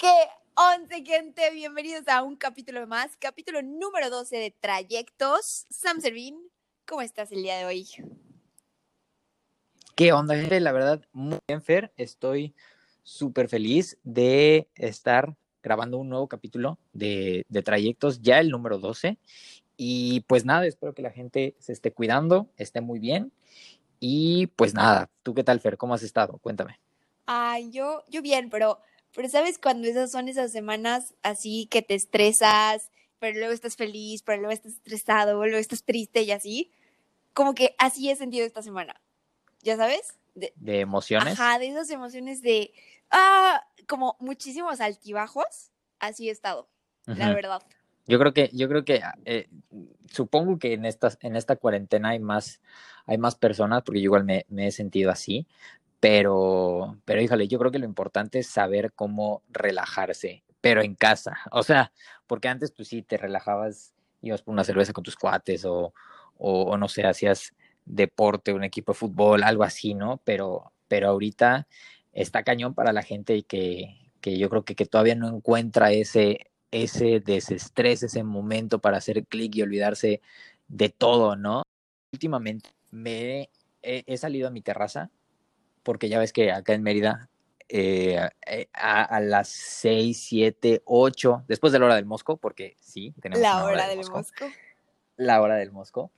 ¿Qué once, gente? Bienvenidos a un capítulo más, capítulo número 12 de Trayectos. Sam Servín, ¿cómo estás el día de hoy? ¿Qué onda, gente? La verdad, muy bien, Fer. Estoy súper feliz de estar grabando un nuevo capítulo de, de Trayectos, ya el número 12. Y pues nada, espero que la gente se esté cuidando, esté muy bien. Y pues nada, ¿tú qué tal, Fer? ¿Cómo has estado? Cuéntame. Ay, yo, yo bien, pero, pero ¿sabes cuando esas son esas semanas así que te estresas, pero luego estás feliz, pero luego estás estresado, luego estás triste y así? Como que así he sentido esta semana. ¿Ya sabes? De, ¿De emociones. Ajá, de esas emociones de, ah, como muchísimos altibajos. Así he estado, la verdad. Yo creo que, yo creo que eh, supongo que en esta, en esta cuarentena hay más, hay más personas, porque yo igual me, me, he sentido así, pero, pero híjole, yo creo que lo importante es saber cómo relajarse, pero en casa. O sea, porque antes pues sí te relajabas, ibas por una cerveza con tus cuates o, o, no sé, hacías deporte, un equipo de fútbol, algo así, ¿no? Pero, pero ahorita está cañón para la gente que, que yo creo que, que todavía no encuentra ese, ese desestrés, ese momento para hacer clic y olvidarse de todo, ¿no? Últimamente me he, salido a mi terraza, porque ya ves que acá en Mérida, eh, a, a, las 6, 7, 8, después de la hora del Mosco, porque sí, tenemos la hora, hora del, Mosco. Mosco. La hora del Mosco.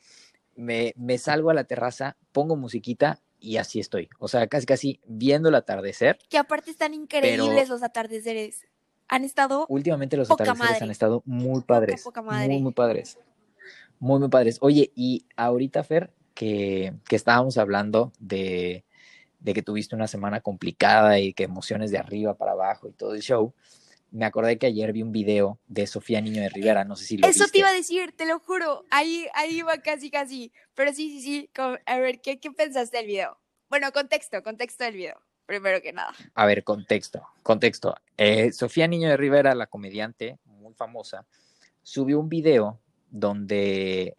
Me, me salgo a la terraza, pongo musiquita y así estoy. O sea, casi casi viendo el atardecer. Que aparte están increíbles pero... los atardeceres han estado. Últimamente los atardeceres han estado muy padres. Poca, poca muy, muy padres. Muy, muy padres. Oye, y ahorita, Fer, que, que estábamos hablando de, de, que tuviste una semana complicada y que emociones de arriba para abajo y todo el show. Me acordé que ayer vi un video de Sofía Niño de Rivera, no sé si lo Eso viste. te iba a decir, te lo juro. Ahí, ahí iba casi, casi. Pero sí, sí, sí. A ver, ¿qué, qué pensaste del video? Bueno, contexto, contexto del video primero que nada. A ver, contexto, contexto. Eh, Sofía Niño de Rivera, la comediante muy famosa, subió un video donde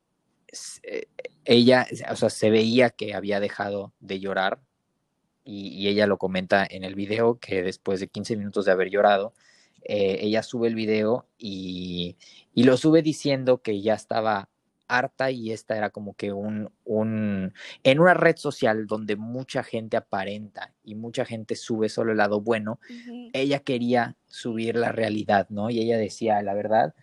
eh, ella, o sea, se veía que había dejado de llorar y, y, ella lo comenta en el video que después de 15 minutos de haber llorado, eh, ella sube el video y, y lo sube diciendo que ya estaba harta y esta era como que un, un, en una red social donde mucha gente aparenta y mucha gente sube solo el lado bueno, uh -huh. ella quería subir la realidad, ¿no? Y ella decía, la verdad,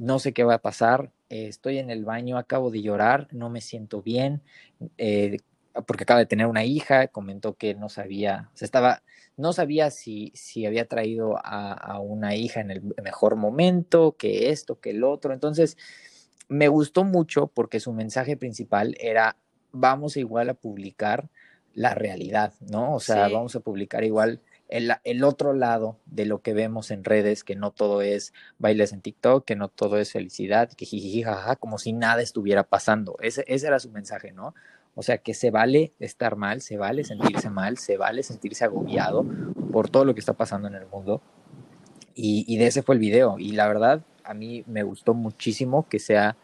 no sé qué va a pasar, eh, estoy en el baño, acabo de llorar, no me siento bien, eh, porque acaba de tener una hija, comentó que no sabía, se estaba, no sabía si, si había traído a, a una hija en el mejor momento, que esto, que el otro, entonces me gustó mucho porque su mensaje principal era vamos igual a publicar la realidad, ¿no? O sea, sí. vamos a publicar igual el, el, otro lado de lo que vemos en redes, que no todo es bailes en TikTok, que no todo es felicidad, que jiji, jaja, como si nada estuviera pasando. Ese, ese era su mensaje, ¿no? O sea, que se vale estar mal, se vale sentirse mal, se vale sentirse agobiado por todo lo que está pasando en el mundo. Y, y de ese fue el video. Y la verdad, a mí me gustó muchísimo que sea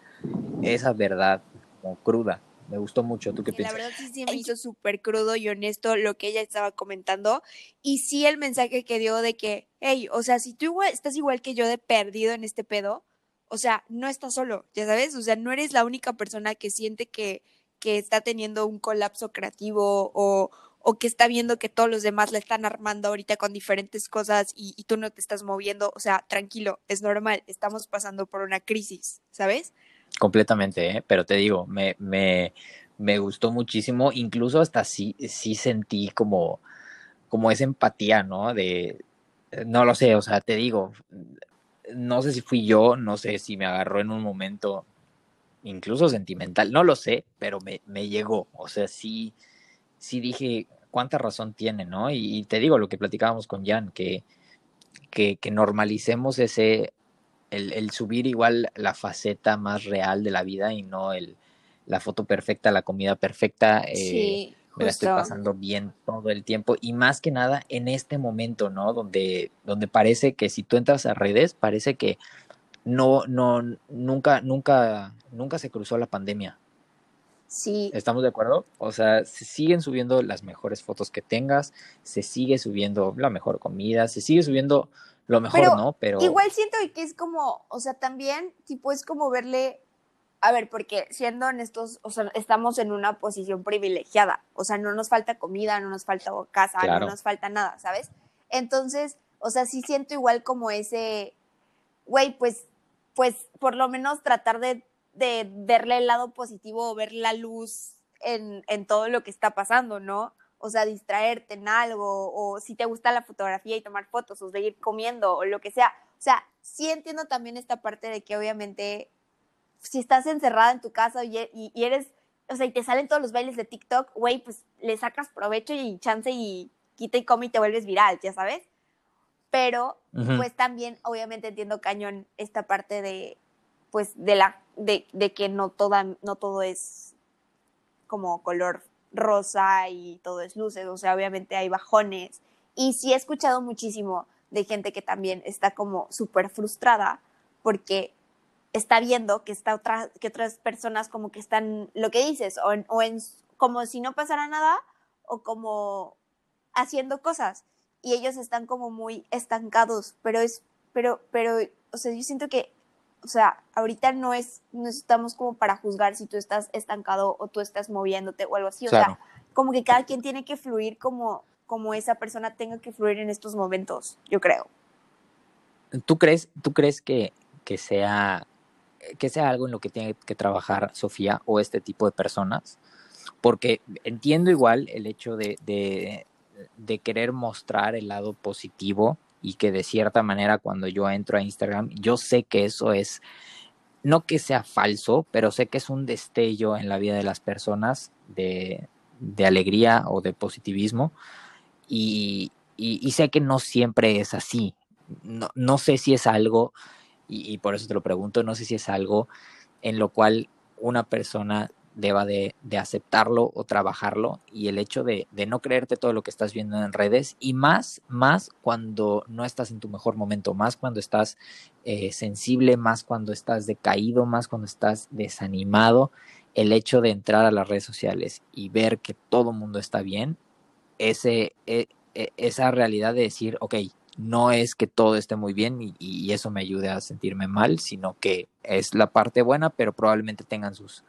esa verdad como cruda. Me gustó mucho. ¿Tú qué sí, piensas? La verdad sí, sí me hizo súper crudo y honesto lo que ella estaba comentando. Y sí el mensaje que dio de que, hey, o sea, si tú igual, estás igual que yo de perdido en este pedo, o sea, no estás solo, ya sabes, o sea, no eres la única persona que siente que, que está teniendo un colapso creativo o, o que está viendo que todos los demás la están armando ahorita con diferentes cosas y, y, tú no te estás moviendo, o sea, tranquilo, es normal, estamos pasando por una crisis, ¿sabes? Completamente, ¿eh? pero te digo, me, me, me, gustó muchísimo, incluso hasta sí, sí sentí como, como esa empatía, ¿no? De, no lo sé, o sea, te digo, no sé si fui yo, no sé si me agarró en un momento incluso sentimental, no lo sé, pero me, me llegó, o sea, sí, sí dije, cuánta razón tiene, ¿no? Y, y te digo lo que platicábamos con Jan, que, que, que normalicemos ese, el, el, subir igual la faceta más real de la vida y no el, la foto perfecta, la comida perfecta. Eh, sí, me la estoy pasando bien todo el tiempo y más que nada en este momento, ¿no? Donde, donde parece que si tú entras a redes, parece que no, no, nunca, nunca, nunca se cruzó la pandemia. Sí. ¿Estamos de acuerdo? O sea, se siguen subiendo las mejores fotos que tengas, se sigue subiendo la mejor comida, se sigue subiendo lo mejor no, pero... Igual siento que es como, o sea, también, tipo, es como verle, a ver, porque siendo honestos, o sea, estamos en una posición privilegiada, o sea, no nos falta comida, no nos falta casa, no nos falta nada, ¿sabes? Entonces, o sea, sí siento igual como ese, güey, pues, pues, por lo menos tratar de, de verle el lado positivo o ver la luz en, en todo lo que está pasando, ¿no? o sea, distraerte en algo, o si te gusta la fotografía y tomar fotos, o seguir comiendo, o lo que sea. O sea, sí entiendo también esta parte de que obviamente si estás encerrada en tu casa y, eres, o sea, y te salen todos los bailes de TikTok, güey, pues le sacas provecho y chance y quita y come y te vuelves viral, ya sabes. Pero, pues también, obviamente entiendo cañón esta parte de, pues, de la, de, de que no toda, no todo es como color rosa y todo es luces, o sea, obviamente hay bajones. Y sí he escuchado muchísimo de gente que también está como súper frustrada porque está viendo que, está otra, que otras personas como que están, lo que dices, o, en, o en, como si no pasara nada, o como haciendo cosas. Y ellos están como muy estancados, pero es, pero, pero, o sea, yo siento que o sea, ahorita no es, no estamos como para juzgar si tú estás estancado o tú estás moviéndote o algo así. O sea, como que cada quien tiene que fluir como, como esa persona tenga que fluir en estos momentos, yo creo. ¿Tú crees, tú crees que, que sea que sea algo en lo que tiene que trabajar Sofía o este tipo de personas? Porque entiendo igual el hecho de, de, de querer mostrar el lado positivo y que de cierta manera cuando yo entro a Instagram, yo sé que eso es, no que sea falso, pero sé que es un destello en la vida de las personas de, de alegría o de positivismo y, y, sé que no siempre es así. No, no sé si es algo, y, y por eso te lo pregunto, no sé si es algo en lo cual una persona deba de, aceptarlo o trabajarlo y el hecho de, no creerte todo lo que estás viendo en redes y más, más cuando no estás en tu mejor momento, más cuando estás eh, sensible, más cuando estás decaído, más cuando estás desanimado, el hecho de entrar a las redes sociales y ver que todo el mundo está bien, ese, e, e, esa realidad de decir, ok, no es que todo esté muy bien y, y, eso me ayude a sentirme mal, sino que es la parte buena, pero probablemente tengan sus,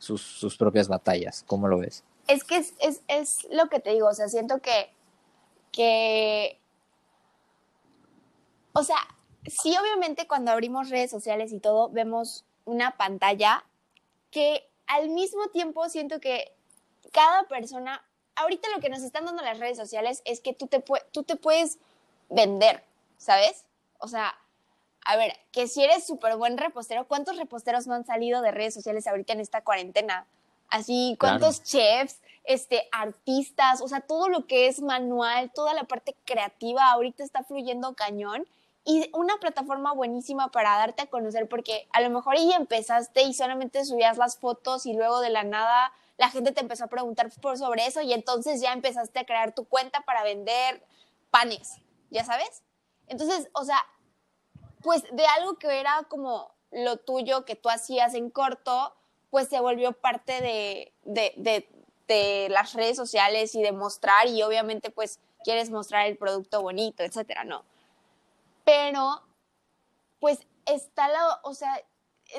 sus, propias batallas. ¿Cómo lo ves? Es que es, es, es, lo que te digo, o sea, siento que, que, o sea, sí, obviamente cuando abrimos redes sociales y todo, vemos una pantalla que al mismo tiempo siento que cada persona, ahorita lo que nos están dando las redes sociales es que tú te, tú te puedes vender, ¿sabes? O sea, a ver, que si eres súper buen repostero, ¿cuántos reposteros no han salido de redes sociales ahorita en esta cuarentena? Así, ¿cuántos chefs, este, artistas, o sea, todo lo que es manual, toda la parte creativa ahorita está fluyendo cañón y una plataforma buenísima para darte a conocer porque a lo mejor ya empezaste y solamente subías las fotos y luego de la nada la gente te empezó a preguntar por sobre eso y entonces ya empezaste a crear tu cuenta para vender panes, ¿ya sabes? Entonces, o sea, pues de algo que era como lo tuyo que tú hacías en corto, pues se volvió parte de, de, de, las redes sociales y de mostrar y obviamente pues quieres mostrar el producto bonito, etcétera, ¿no? Pero pues está la, o sea,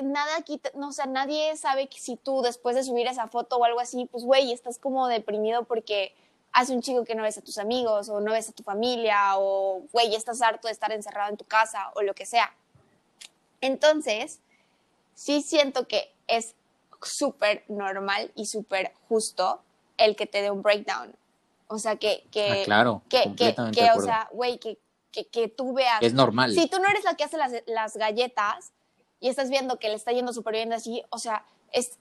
nada aquí, no, o sea, nadie sabe que si tú después de subir esa foto o algo así, pues güey, estás como deprimido porque hace un chico que no ves a tus amigos o no ves a tu familia o, güey, estás harto de estar encerrado en tu casa o lo que sea. Entonces, sí siento que es súper normal y súper justo el que te dé un breakdown. O sea, que, que, ah, claro, que, que, que o sea, güey, que, que, que, tú veas. Es normal. Si tú no eres la que hace las, las galletas y estás viendo que le está yendo súper bien así, o sea, es,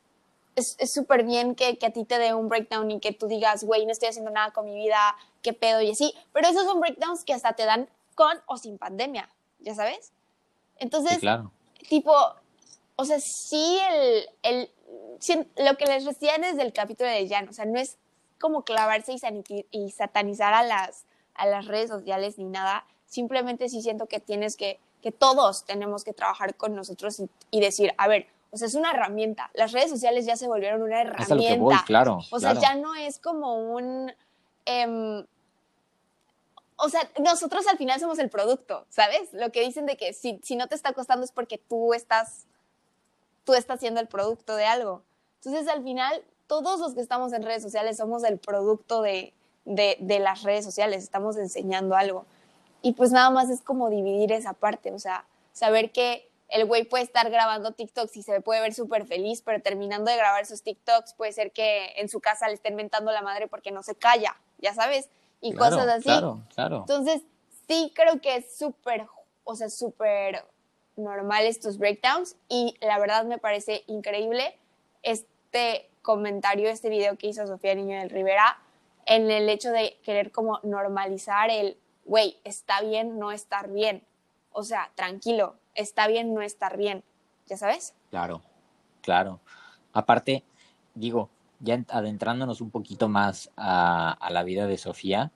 es súper bien que, que, a ti te dé un breakdown y que tú digas, güey, no estoy haciendo nada con mi vida, qué pedo y así. Pero esos son breakdowns que hasta te dan con o sin pandemia, ¿ya sabes? Entonces, claro. tipo, o sea, sí, el, el, lo que les decía desde el capítulo de Jan, o sea, no es como clavarse y, y satanizar a las, a las redes sociales ni nada. Simplemente sí siento que tienes que, que todos tenemos que trabajar con nosotros y decir, a ver, o sea, es una herramienta. Las redes sociales ya se volvieron una herramienta. claro. O sea, ya no es como un... Em, o sea, nosotros al final somos el producto, ¿sabes? Lo que dicen de que si, si no te está costando es porque tú estás, tú estás siendo el producto de algo. Entonces, al final, todos los que estamos en redes sociales somos el producto de, de, de las redes sociales, estamos enseñando algo. Y pues nada más es como dividir esa parte, o sea, saber que el güey puede estar grabando TikToks y se puede ver súper feliz, pero terminando de grabar sus TikToks puede ser que en su casa le estén mentando la madre porque no se calla, ya sabes, y cosas así. Claro, claro. Entonces, sí creo que es súper, o sea, súper normal estos breakdowns y la verdad me parece increíble este comentario, este video que hizo Sofía Niño del Rivera en el hecho de querer como normalizar el, güey, está bien no estar bien. O sea, tranquilo, está bien no estar bien. ¿Ya sabes? Claro, claro. Aparte, digo, ya adentrándonos un poquito más a, a la vida de Sofía,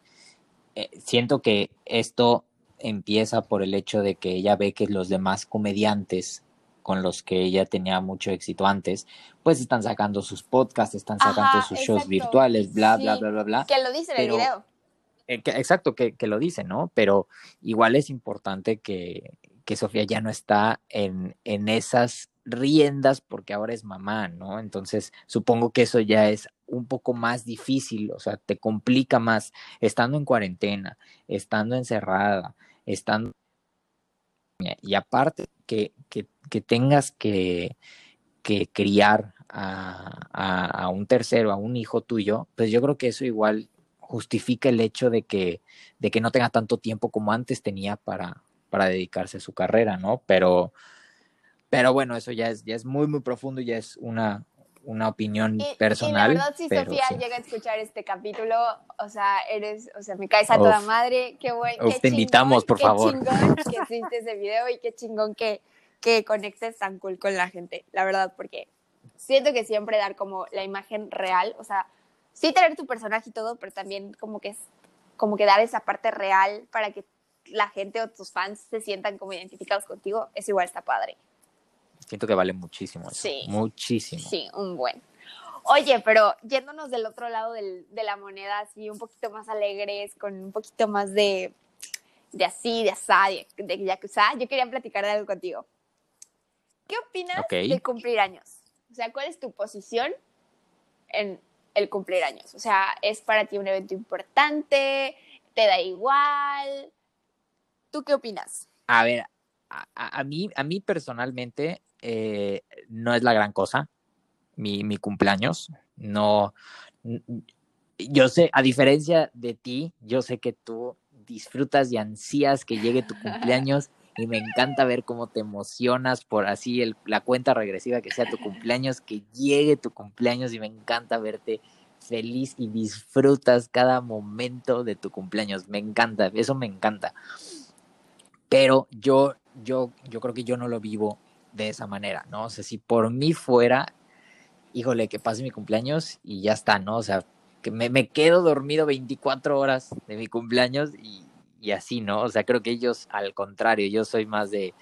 eh, siento que esto empieza por el hecho de que ella ve que los demás comediantes con los que ella tenía mucho éxito antes, pues están sacando sus podcasts, están sacando Ajá, sus shows virtuales, bla, bla, Sí. bla, bla, bla. Que lo dice en el video. Eh, que- exacto, que, que lo dice, ¿no? Pero igual es importante que, que Sofía ya no está en, en esas riendas porque ahora es mamá, ¿no? Entonces, supongo que eso ya es un poco más difícil, o sea, te complica más estando en cuarentena, estando encerrada, estando... Y aparte que, que, que tengas que, que criar a, a, a un tercero, a un hijo tuyo, pues yo creo que eso igual justifica el hecho de que, de que no tenga tanto tiempo como antes tenía para, para dedicarse a su carrera, ¿no? Pero, pero bueno, eso ya es, ya es muy, muy profundo, ya es una, una opinión Y, personal. y la verdad, si pero Sofía sí. llega a escuchar este capítulo, o sea, eres, o sea, me caes a toda Uf. madre, qué bueno. Te invitamos, por favor. Qué chingón que hiciste ese video y qué chingón que, que conectes tan cool con la gente, la verdad, porque siento que siempre dar como la imagen real, o sea, sí tener tu personaje y todo, pero también como que es, como que dar esa parte real para que la gente o tus fans se sientan como identificados contigo, eso igual está padre. Siento que vale muchísimo eso. Sí. Muchísimo. Sí, un buen. Oye, pero yéndonos del otro lado del- de la moneda, así un poquito más alegres, con un poquito más de, de así, de asá, de, de yakuza, yo quería platicar de algo contigo. ¿Qué opinas Ok. de cumplir años? O sea, ¿cuál es tu posición en el cumplir años? O sea, ¿es para ti un evento importante? ¿Te da igual? ¿Tú qué opinas? A ver, a, mí, a mí personalmente eh, no es la gran cosa mi, mi cumpleaños. No, yo sé, a diferencia de ti, yo sé que tú disfrutas y ansías que llegue tu cumpleaños y me encanta ver cómo te emocionas por así el- la cuenta regresiva que sea tu cumpleaños, que llegue tu cumpleaños y me encanta verte feliz y disfrutas cada momento de tu cumpleaños. Me encanta, eso me encanta pero yo, yo, yo creo que yo no lo vivo de esa manera, ¿no? O sea, si por mí fuera, híjole, que pase mi cumpleaños y ya está, ¿no? O sea, que me, me quedo dormido 24 horas de mi cumpleaños y, y así, ¿no? O sea, creo que ellos, al contrario, yo soy más de,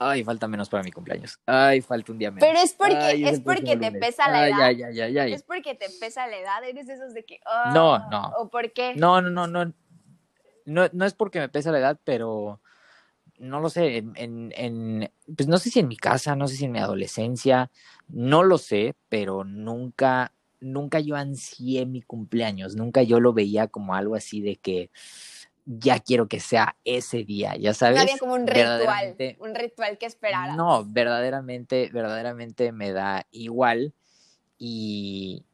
ay, falta menos para mi cumpleaños, ay, falta un día menos. Pero es porque, ay, es porque te pesa la Ay, edad. ay, ay, ay, ay. ¿Es porque te pesa la edad? ¿Eres de esos de que... ah, No, no. ¿O por qué? No, no, no, no. No, no es porque me pesa la edad, pero no lo sé. En, en, pues no sé si en mi casa, no sé si en mi adolescencia, no lo sé, pero nunca, nunca yo ansié mi cumpleaños. Nunca yo lo veía como algo así de que ya quiero que sea ese día, ya sabes. No había como un ritual, un ritual que esperaras. no, verdaderamente, verdaderamente me da igual y,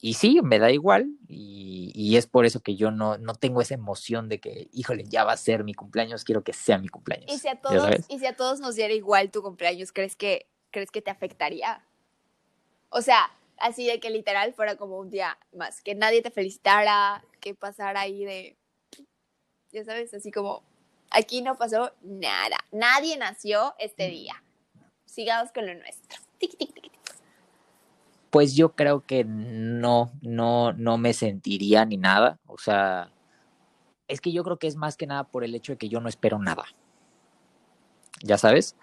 y sí, me da igual y, y es por eso que yo no, no tengo esa emoción de que, híjole, ya va a ser mi cumpleaños, quiero que sea mi cumpleaños. Y si a ¿ya todos, y si a todos nos diera igual tu cumpleaños, ¿crees que, crees que te afectaría? O sea, así de que literal fuera como un día más, que nadie te felicitara, que pasara ahí de, ya sabes, así como, aquí no pasó nada, nadie nació este Mm. día. Sigamos con lo nuestro. Tic, tic, tic. Pues yo creo que no, no, no me sentiría ni nada. O sea, es que yo creo que es más que nada por el hecho de que yo no espero nada. ¿Ya sabes?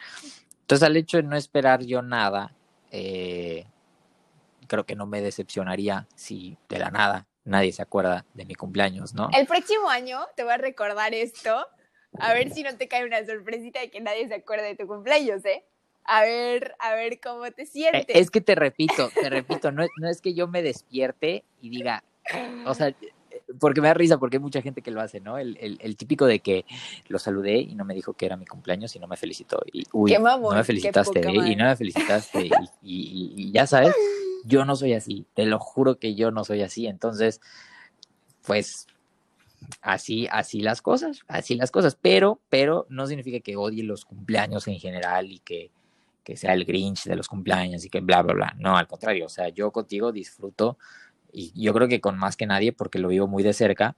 Entonces, al hecho de no esperar yo nada, eh, creo que no me decepcionaría si de la nada nadie se acuerda de mi cumpleaños, ¿no? El próximo año te voy a recordar esto, a ver si no te cae una sorpresita de que nadie se acuerde de tu cumpleaños, ¿eh? A ver, a ver cómo te sientes. Es que te repito, te repito, no, no es que yo me despierte y diga, o sea, porque me da risa, porque hay mucha gente que lo hace, ¿no? El, el, el, típico de que lo saludé y no me dijo que era mi cumpleaños y no me felicitó. Y, uy, no me felicitaste, ¿eh? y no me felicitaste. y, y, y, ya sabes, yo no soy así, te lo juro que yo no soy así. Entonces, pues, así, así las cosas, así las cosas. Pero, pero no significa que odie los cumpleaños en general y que, que sea el Grinch de los cumpleaños y que bla, bla, bla. No, al contrario, o sea, yo contigo disfruto y yo creo que con más que nadie porque lo vivo muy de cerca,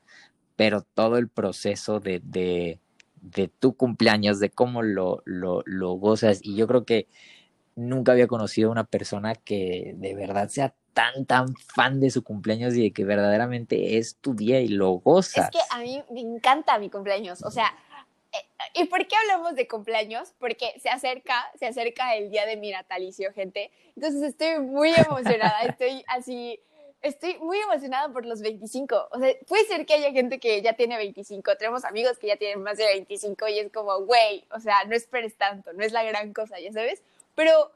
pero todo el proceso de, de, de tu cumpleaños, de cómo lo, lo, lo, gozas, y yo creo que nunca había conocido a una persona que de verdad sea tan, tan fan de su cumpleaños y de que verdaderamente es tu día y lo gozas. Es que a mí me encanta mi cumpleaños, o sea, ¿Y por qué hablamos de cumpleaños? Porque se acerca, se acerca el día de mi natalicio, gente. Entonces estoy muy emocionada, estoy así estoy muy emocionada por los 25. O sea, puede ser que haya gente que ya tiene 25. Tenemos amigos que ya tienen más de 25 y es como, güey, o sea, no esperes tanto, no es la gran cosa, ya sabes. Pero,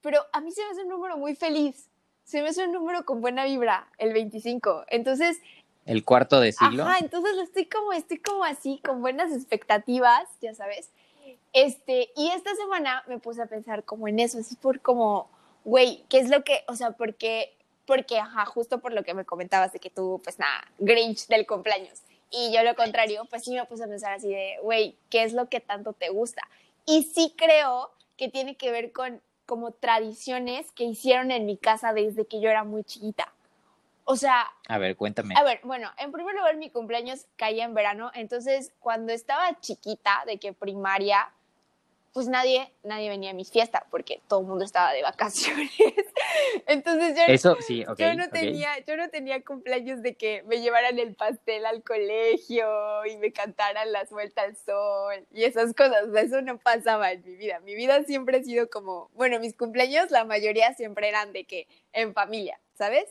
pero a mí se me hace un número muy feliz. Se me hace un número con buena vibra, el 25. Entonces. El cuarto de siglo. Ajá, entonces estoy como, estoy como así, con buenas expectativas, ya sabes. Este, y esta semana me puse a pensar como en eso, así por como, güey, ¿qué es lo que, o sea, porque porque, ajá, justo por lo que me comentabas de que tú, pues nada, Grinch del cumpleaños. Y yo lo contrario, pues sí me puse a pensar así de, güey, ¿qué es lo que tanto te gusta? Y sí creo que tiene que ver con como tradiciones que hicieron en mi casa desde que yo era muy chiquita. O sea... A ver, cuéntame. A ver, bueno, en primer lugar mi cumpleaños caía en verano, entonces cuando estaba chiquita, de que primaria, pues nadie, nadie venía a mis fiestas porque todo el mundo estaba de vacaciones. Entonces yo, Eso, sí, yo no tenía, yo no tenía cumpleaños de que me llevaran el pastel al colegio y me cantaran las vueltas al sol y esas cosas. eso no pasaba en mi vida. Mi vida siempre ha sido como, bueno, mis cumpleaños la mayoría siempre eran de que en familia, ¿sabes?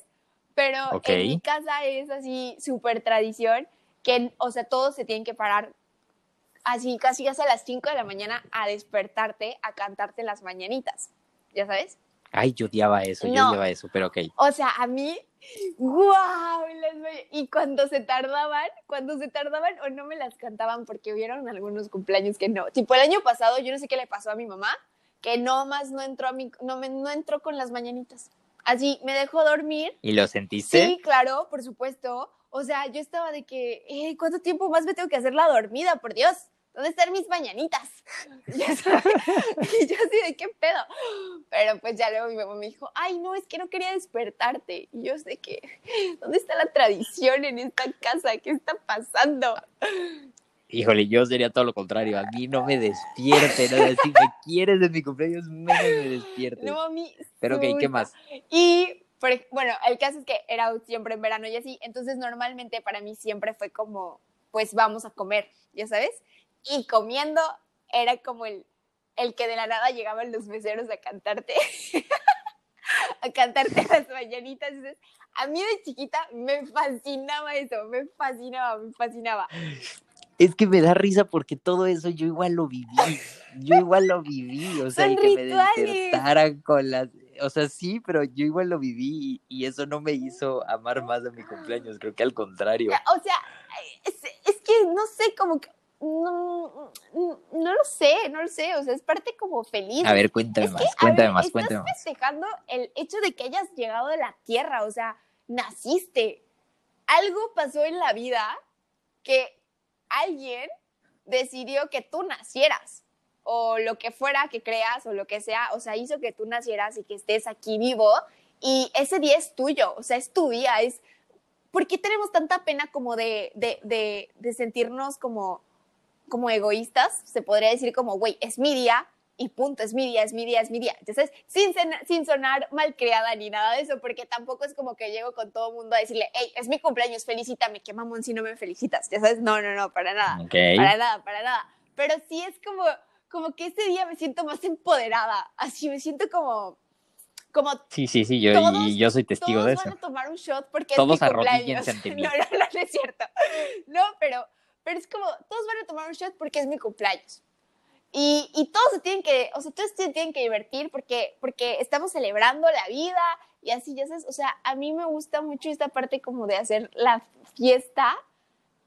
Pero en mi casa es así súper tradición que, o sea, todos se tienen que parar así casi a las 5 de la mañana a despertarte, a cantarte las mañanitas, ¿ya sabes? Ay, yo odiaba eso, yo odiaba eso, pero ok. O sea, a mí, ¡guau! y cuando se tardaban, cuando se tardaban o no me las cantaban porque hubieron algunos cumpleaños que no. Tipo, el año pasado, yo no sé qué le pasó a mi mamá, que no más no entró a mi, no, me, no entró con las mañanitas. Así, me dejó dormir. ¿Y lo sentiste? Sí, claro, por supuesto. O sea, yo estaba de que, ¿cuánto tiempo más me tengo que hacer la dormida? Por Dios. ¿dónde están mis mañanitas? y yo así de qué pedo. Pero pues ya luego mi mamá me dijo, ay, no, es que no quería despertarte. Y yo sé que, ¿dónde está la tradición en esta casa? ¿Qué está pasando? Híjole, yo sería todo lo contrario. A mí no me despierte, ¿no? Si me quieres de mi cumpleaños, menos me despierte. No, a mí. Pero ok, ¿qué más? Y, bueno, el caso es que era siempre en verano y así. Entonces, normalmente para mí siempre fue como, pues vamos a comer, ¿ya sabes? y comiendo era como el, el que de la nada llegaban los meseros a cantarte, a cantarte las mañanitas. a mí de chiquita me fascinaba eso, me fascinaba, me fascinaba. Es que me da risa porque todo eso yo igual lo viví, yo igual lo viví, o sea, y que me despertaran con las, o sea, sí, pero yo igual lo viví y, eso no me hizo amar más a mi cumpleaños, creo que al contrario. O sea, es, es que no sé, como que no, no lo sé, no lo sé, o sea, es parte como feliz. A ver, cuéntame más, cuéntame más, cuéntame más. festejando el hecho de que hayas llegado de la tierra, o sea, naciste. Algo pasó en la vida que alguien decidió que tú nacieras, o lo que fuera que creas, o lo que sea, o sea, hizo que tú nacieras y que estés aquí vivo, y ese día es tuyo, o sea, es tu día, es... ¿Por qué tenemos tanta pena como de, de, de, sentirnos como como egoístas, se podría decir como, güey, es mi día y punto, es mi día, es mi día, es mi día. Entonces, sin, sin sonar malcriada ni nada de eso, porque tampoco es como que llego con todo el mundo a decirle, hey, es mi cumpleaños, felicítame, qué mamón si no me felicitas, ya sabes, no, no, no, para nada, para nada, para nada. Pero sí es como, como que ese día me siento más empoderada, así me siento como, como Sí, sí, sí, yo, Todos- y yo soy testigo todos de van eso. a tomar un shot porque Todos es mi cumpleaños. No, no, no, no es cierto. No, pero, pero es como, todos van a tomar un shot porque es mi cumpleaños. Y, y todos se tienen que, o sea, todos se tienen que divertir porque, porque estamos celebrando la vida y así, ya sabes, o sea, a mí me gusta mucho esta parte como de hacer la fiesta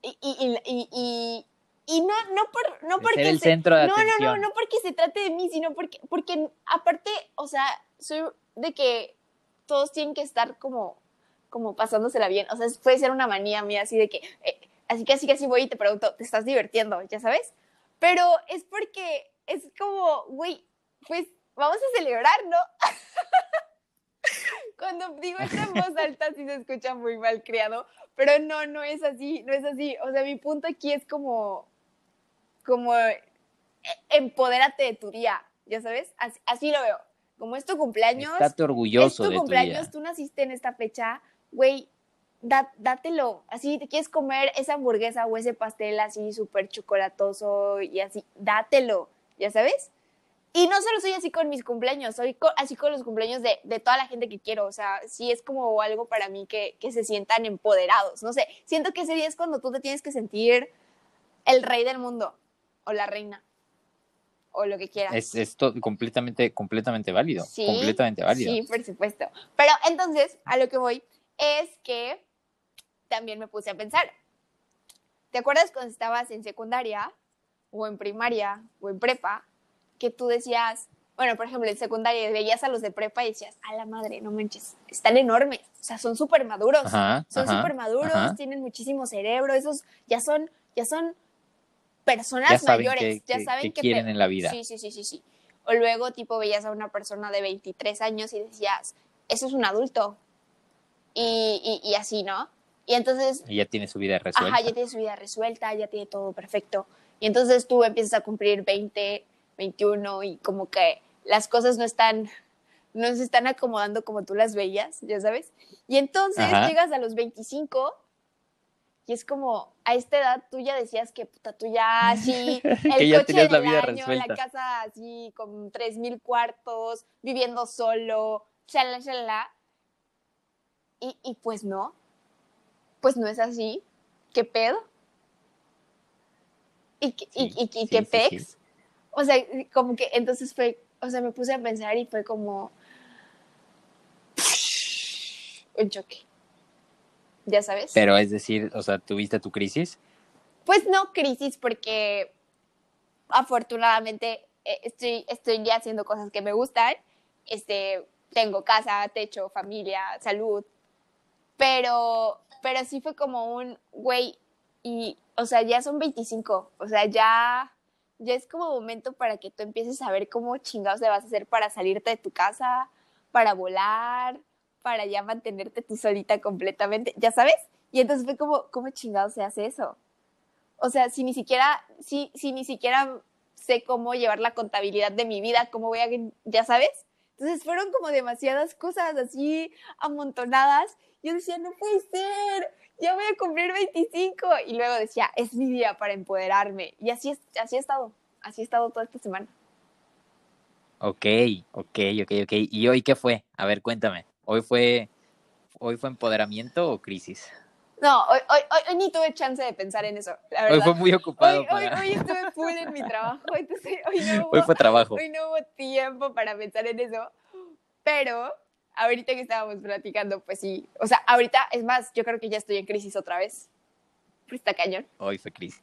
y, y, y, y, no, no, por, no porque... ser el se- centro de no, no, no, atención. no porque se trate de mí, sino porque, porque aparte, o sea, soy de que todos tienen que estar como, como pasándosela bien. O sea, puede ser una manía mía así de que, eh, así que así que así voy y te pregunto, ¿te estás divirtiendo? ¿Ya sabes? Pero es porque es como, güey, pues vamos a celebrar, ¿no? Cuando digo esto en voz alta sí se escucha muy mal criado, pero no, no es así, no es así. O sea, mi punto aquí es como, como, eh, empodérate de tu día, ¿ya sabes? Así, así lo veo. Como es tu cumpleaños, Estate es orgulloso tu de tu cumpleaños, día. tú naciste en esta fecha, güey, dá- dátelo. Así, te quieres comer esa hamburguesa o ese pastel así súper chocolatoso y así, dátelo, ¿ya sabes? Y no solo soy así con mis cumpleaños, soy co- así con los cumpleaños de, de toda la gente que quiero. O sea, sí es como algo para mí que, que se sientan empoderados. No sé, siento que ese día es cuando tú te tienes que sentir el rey del mundo o la reina o lo que quieras. Es, es completamente, completamente válido. Sí, completamente válido. Sí, por supuesto. Pero entonces, a lo que voy es que también me puse a pensar. ¿Te acuerdas cuando estabas en secundaria o en primaria o en prepa que tú decías, bueno, por ejemplo, en secundaria veías a los de prepa y decías, a la madre, no manches, están enormes, o sea, son súper maduros, Ajá, son súper maduros, ajá. tienen muchísimo cerebro, esos ya son, ya son personas Ya saben mayores, ya saben qué qué quieren en la vida. Sí, sí, sí, sí, sí. O luego, tipo, veías a una persona de 23 años y decías, eso es un adulto. Y, y, y así, ¿no? Y entonces, Y ya tiene su vida resuelta. ajá, ya tiene su vida resuelta, ya tiene todo perfecto. Y entonces tú empiezas a cumplir 20, 21 y como que las cosas no están, no se están acomodando como tú las veías, ya sabes. Y entonces Ajá. llegas a los 25 y es como, a esta edad tú ya decías que puta, tú ya así, el Que ya coche tenías la del vida año, resuelta. la casa así con 3000 cuartos, viviendo solo, chala, chala. Y, y pues no, pues no es así. ¿Qué pedo? ¿Y, Sí, y- qué sí, pex? sí. O sea, como que entonces fue, o sea, me puse a pensar y fue como un choque. ¿Ya sabes? Pero es decir, o sea, tuviste tu crisis. Pues no crisis porque afortunadamente eh, estoy, estoy ya haciendo cosas que me gustan. Este, tengo casa, techo, familia, salud. Pero, pero sí fue como un, güey, y, o sea, ya son 25. O sea, ya, ya es como momento para que tú empieces a ver cómo chingados le vas a hacer para salirte de tu casa, para volar, para ya mantenerte tú solita completamente, ¿ya sabes? Y entonces fue como, ¿cómo chingados se hace eso? O sea, si ni siquiera, si, si ni siquiera sé cómo llevar la contabilidad de mi vida, cómo voy a, ya sabes. Entonces fueron como demasiadas cosas así amontonadas. Yo decía, no puede ser, ya voy a cumplir 25. Y luego decía, es mi día para empoderarme. Y así, es, así he estado, así he estado toda esta semana. Ok, ok, ok, ok. ¿Y hoy qué fue? A ver, cuéntame. ¿Hoy fue, hoy fue empoderamiento o crisis? No, hoy, hoy, hoy, hoy ni tuve chance de pensar en eso, la Hoy verdad. fue muy ocupado. Hoy, hoy, para- hoy estuve full en mi trabajo, entonces hoy no hubo, Hoy fue trabajo. hoy no hubo tiempo para pensar en eso. Pero ahorita que estábamos platicando, pues sí. O sea, ahorita, es más, yo creo que ya estoy en crisis otra vez. Pues está cañón. Hoy fue crisis.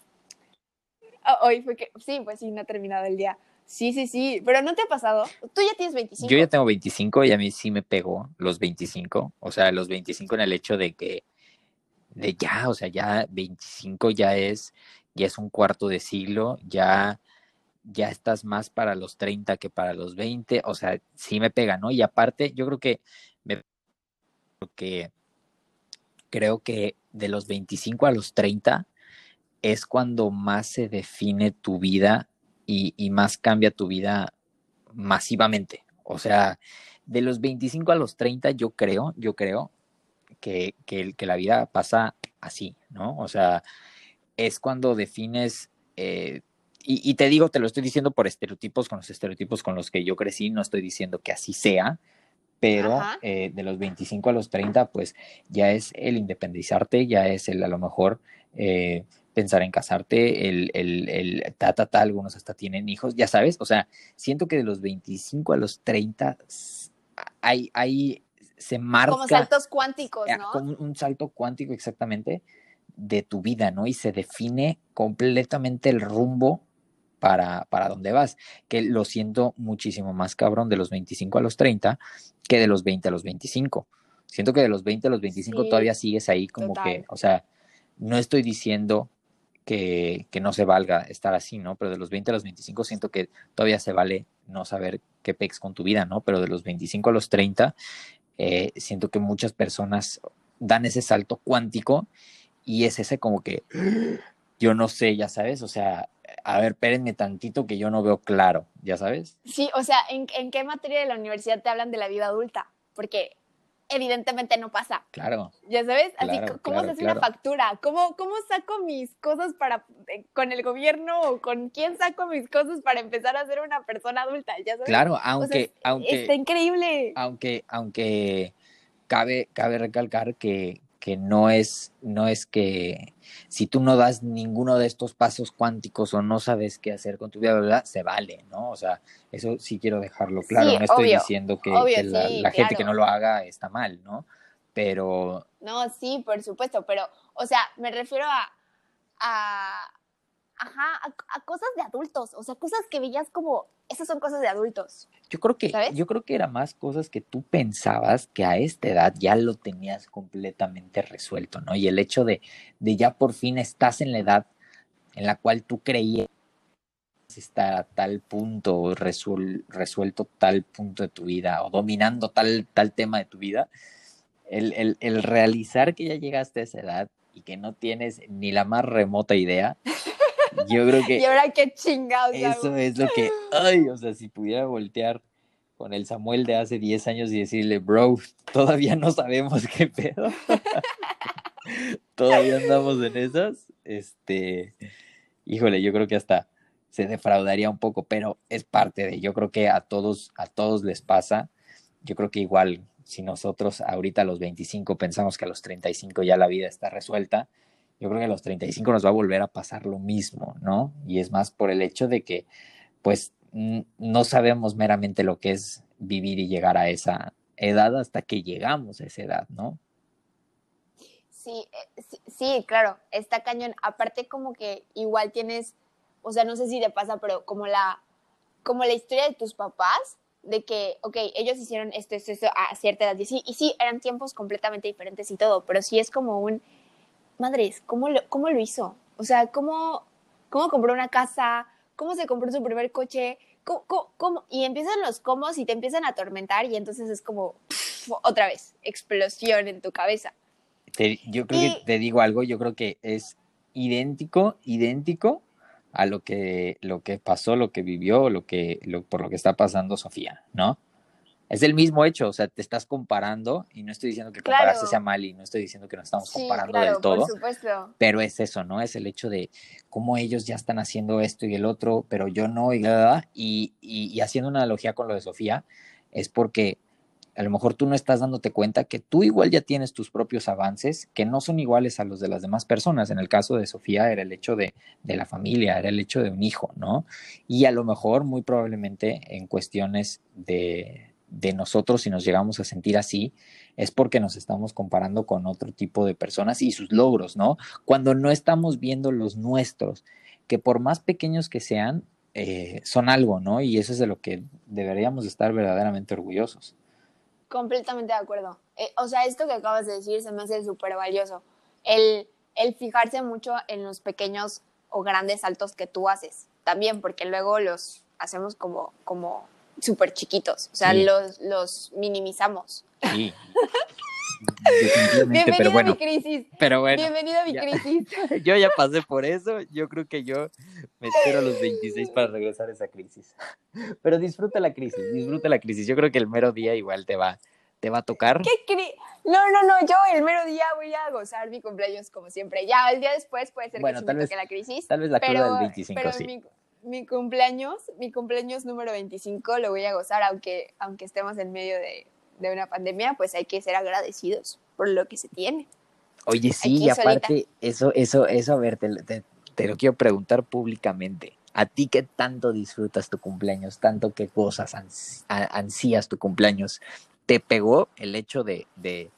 Oh, Hoy fue que, sí, pues sí, no ha terminado el día. Sí, sí, sí, pero ¿no te ha pasado? Tú ya tienes 25. Yo ya tengo 25 y a mí sí me pegó los 25. O sea, los 25 en el hecho de que, de ya, o sea, ya 25 ya es, ya es un cuarto de siglo, ya, ya estás más para los 30 que para los 20. O sea, sí me pega, ¿no? Y aparte, yo creo que me porque creo que de los 25 a los 30 es cuando más se define tu vida y, y más cambia tu vida masivamente. O sea, de los 25 a los 30 yo creo, yo creo que, que, que la vida pasa así, ¿no? O sea, es cuando defines, eh, y, y te digo, te lo estoy diciendo por estereotipos, con los estereotipos con los que yo crecí, no estoy diciendo que así sea, pero eh, de los 25 a los 30, pues ya es el independizarte, ya es el a lo mejor eh, pensar en casarte, el, el, el ta, ta, ta, algunos hasta tienen hijos, ya sabes, o sea, siento que de los 25 a los 30 s- hay, hay, se marca Como saltos cuánticos, eh, ¿no? como un, un salto cuántico exactamente de tu vida, ¿no? Y se define completamente el rumbo para, para dónde vas, que lo siento muchísimo más cabrón de los 25 a los 30 que de los 20 a los 25. Siento que de los 20 a los 25 Sí, todavía sigues ahí como total. que, o sea, no estoy diciendo que, que no se valga estar así, ¿no? Pero de los 20 a los 25 siento que todavía se vale no saber qué pex con tu vida, ¿no? Pero de los 25 a los 30 eh, siento que muchas personas dan ese salto cuántico y es ese como que yo no sé, ya sabes, o sea, a ver, espérenme tantito que yo no veo claro, ya sabes. Sí, o sea, ¿en, en qué materia de la universidad te hablan de la vida adulta? Porque evidentemente no pasa, Claro, ¿ya sabes? Así, Claro, ¿cómo claro, se hace claro. una factura? ¿Cómo, ¿Cómo saco mis cosas para, eh, con el gobierno o con quién saco mis cosas para empezar a ser una persona adulta? ¿Ya sabes? claro, O sea, aunque, es- aunque, Está increíble. aunque, aunque cabe, cabe recalcar que, que no es, no es que si tú no das ninguno de estos pasos cuánticos o no sabes qué hacer con tu vida, ¿verdad? Se vale, ¿no? O sea, eso sí quiero dejarlo claro. Sí, no estoy obvio, diciendo que, obvio, que la, sí, la gente que no lo haga está mal, ¿no? Pero No, sí, por supuesto, pero, o sea, me refiero a, a, ajá, a, a cosas de adultos, o sea, cosas que veías como, esas son cosas de adultos. Yo creo que, ¿Sabes? yo creo que era más cosas que tú pensabas que a esta edad ya lo tenías completamente resuelto, ¿no? Y el hecho de, de ya por fin estás en la edad en la cual tú creías estar a tal punto, resuel- resuelto tal punto de tu vida o dominando tal, tal tema de tu vida, el, el, el realizar que ya llegaste a esa edad y que no tienes ni la más remota idea, yo creo que Y ahora qué chingados eso hago? es lo que, ay, o sea, si pudiera voltear con el Samuel de hace 10 años y decirle, bro, todavía no sabemos qué pedo. todavía andamos en esas. Este, híjole, yo creo que hasta se defraudaría un poco, pero es parte de, yo creo que a todos, a todos les pasa. Yo creo que igual, si nosotros ahorita a los 25 pensamos que a los 35 ya la vida está resuelta, yo creo que a los 35 nos va a volver a pasar lo mismo, ¿no? Y es más por el hecho de que, pues, no sabemos meramente lo que es vivir y llegar a esa edad hasta que llegamos a esa edad, ¿no? Sí, eh, sí, sí, claro, está cañón. Aparte como que igual tienes, o sea, no sé si te pasa, pero como la, como la historia de tus papás, de que, ok, ellos hicieron esto, esto, esto a cierta edad, y sí, eran tiempos completamente diferentes y todo, pero sí es como un, madres, ¿cómo lo, cómo lo hizo? O sea, ¿cómo, cómo compró una casa? ¿Cómo se compró su primer coche? ¿Cómo, cómo, cómo? Y empiezan los cómo y te empiezan a atormentar y entonces es como, pff, otra vez, explosión en tu cabeza. Te- yo creo Y- que te digo algo, yo creo que es idéntico, idéntico a lo que, lo que pasó, lo que vivió, lo que, lo, por lo que está pasando Sofía, ¿no? Es el mismo hecho, o sea, te estás comparando y no estoy diciendo que Claro. compararse sea mal y no estoy diciendo que nos estamos Sí, comparando claro, del todo, por supuesto. pero es eso, ¿no? Es el hecho de cómo ellos ya están haciendo esto y el otro, pero yo no, y, y haciendo una analogía con lo de Sofía, es porque a lo mejor tú no estás dándote cuenta que tú igual ya tienes tus propios avances que no son iguales a los de las demás personas. En el caso de Sofía era el hecho de, de la familia, era el hecho de un hijo, ¿no? Y a lo mejor, muy probablemente, en cuestiones de, de nosotros, si nos llegamos a sentir así, es porque nos estamos comparando con otro tipo de personas y sus logros, ¿no? Cuando no estamos viendo los nuestros, que por más pequeños que sean, eh, son algo, ¿no? Y eso es de lo que deberíamos estar verdaderamente orgullosos. Completamente de acuerdo. Eh, o sea, esto que acabas de decir se me hace súper valioso. El, el fijarse mucho en los pequeños o grandes saltos que tú haces. También, porque luego los hacemos como, como súper chiquitos. O sea, Sí. los, los minimizamos. Sí. Bienvenido pero a bueno, mi crisis. pero bueno, Bienvenido a mi ya. crisis. yo ya pasé por eso, yo creo que yo me espero a los 26 para regresar a esa crisis. Pero disfruta la crisis, disfruta la crisis. Yo creo que el mero día igual te va, te va a tocar. ¿Qué No, no, no, yo el mero día voy a gozar mi cumpleaños como siempre. Ya, el día después puede ser Bueno, que tal me vez- toque la crisis. Tal vez la cruda pero, del 25, pero sí. mi, mi cumpleaños, mi cumpleaños número 25 lo voy a gozar, aunque, aunque estemos en medio de, de una pandemia, pues hay que ser agradecidos por lo que se tiene. Oye, sí, y aparte, eso, eso, eso, a ver, te, te, lo quiero preguntar públicamente. ¿A ti qué tanto disfrutas tu cumpleaños? ¿Tanto qué cosas ansías tu cumpleaños? ¿Te pegó el hecho de, de,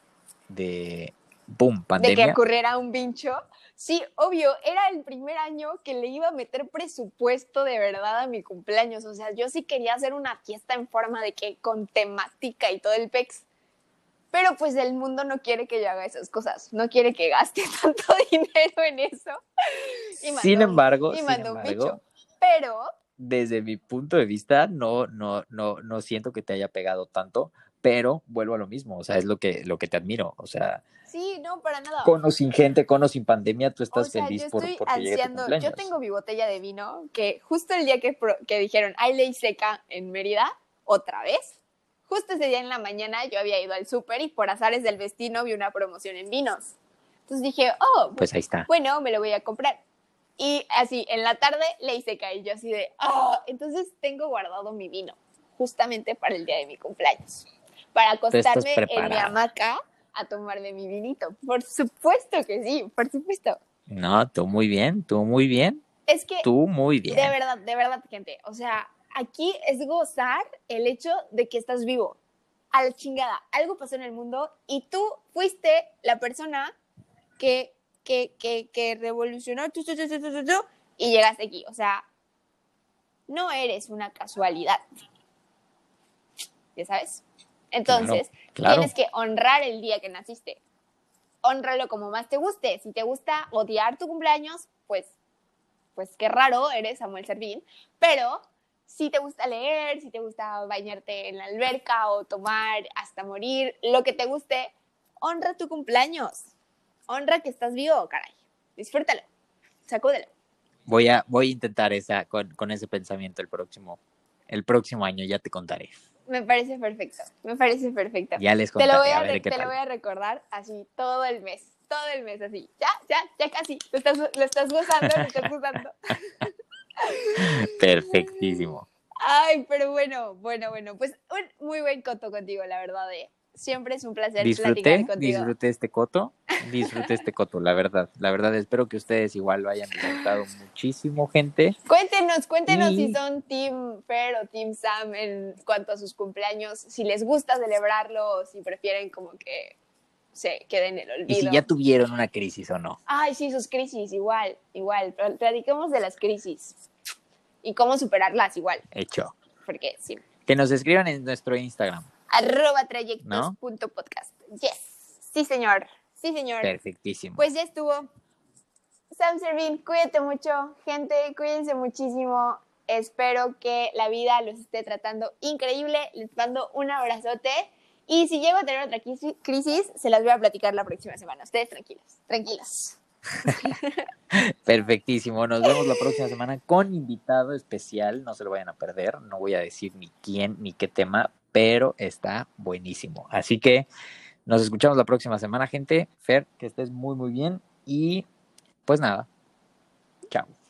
de, boom, pandemia? De que ocurriera un pincho. Sí, obvio, era el primer año que le iba a meter presupuesto de verdad a mi cumpleaños. O sea, yo sí quería hacer una fiesta en forma de que con temática y todo el pex. Pero pues el mundo no quiere que yo haga esas cosas, no quiere que gaste tanto dinero en eso. sin embargo, sin embargo, pero desde mi punto de vista no no no no siento que te haya pegado tanto, pero vuelvo a lo mismo, o sea, es lo que lo que te admiro, o sea, Sí, no, para nada. Con o sin gente, con o sin pandemia, tú estás feliz yo por, porque ansiando, Yo tengo mi botella de vino que justo el día que, que dijeron hay ley seca en Mérida, otra vez, Justo ese día en la mañana yo había ido al súper y por azares del destino vi una promoción en vinos. Entonces dije, oh, pues ahí está. Bueno, me lo voy a comprar. Y así, en la tarde le hice caer yo así de, oh, entonces tengo guardado mi vino, justamente para el día de mi cumpleaños. Para acostarme en mi hamaca a tomarme mi vinito. Por supuesto que sí, por supuesto. No, tú muy bien, tú muy bien. Es que... Tú muy bien. De verdad, de verdad, gente. O sea, aquí es gozar el hecho de que estás vivo. A la chingada, algo pasó en el mundo y tú fuiste la persona que, que, que, que revolucionó y llegaste aquí. O sea, no eres una casualidad. ¿Ya sabes? Entonces, tienes que honrar el día que naciste. Honralo como más te guste. Si te gusta odiar tu cumpleaños, pues, pues qué raro, eres Samuel Servín. Pero si te gusta leer, si te gusta bañarte en la alberca o tomar hasta morir, lo que te guste, honra tu cumpleaños. Honra que estás vivo, caray. Disfrútalo. Sacúdelo. Voy a, voy a intentar esa, con, con ese pensamiento el próximo, el próximo año, ya te contaré. Me parece perfecto, me parece perfecto. Ya les contaré, te lo voy a, ver te lo voy a recordar así todo el mes, todo el mes así. Ya, ya, ya casi. Lo estás, lo estás gozando, lo estás gozando. Perfectísimo. Ay, pero bueno, bueno, bueno, pues un muy buen coto contigo, la verdad. Eh. Siempre es un placer platicar contigo. Disfruté este coto, disfruté este coto, la verdad. La verdad, espero que ustedes igual lo hayan disfrutado muchísimo, gente. Cuéntenos, cuéntenos si son Team Fer o Team Sam en cuanto a sus cumpleaños, si les gusta celebrarlo o si prefieren como que se queden en el olvido. Y si ya tuvieron una crisis o no. Ay, sí, sus crisis, igual, igual. Platiquemos de las crisis y cómo superarlas igual. Hecho. Porque sí. Que nos escriban en nuestro Instagram. Arroba trayectos.podcast. Yes. Sí, señor. Sí, señor. Perfectísimo. Pues ya estuvo. Sam Servín, cuídate mucho. Gente, cuídense muchísimo. Espero que la vida los esté tratando increíble. Les mando un abrazote. Y si llego a tener otra crisis, se las voy a platicar la próxima semana. Ustedes tranquilos, tranquilos. Perfectísimo. Nos vemos la próxima semana con invitado especial. No se lo vayan a perder. No voy a decir ni quién ni qué tema, pero está buenísimo. Así que nos escuchamos la próxima semana, gente. Fer, que estés muy, muy bien. Y pues nada. Chao.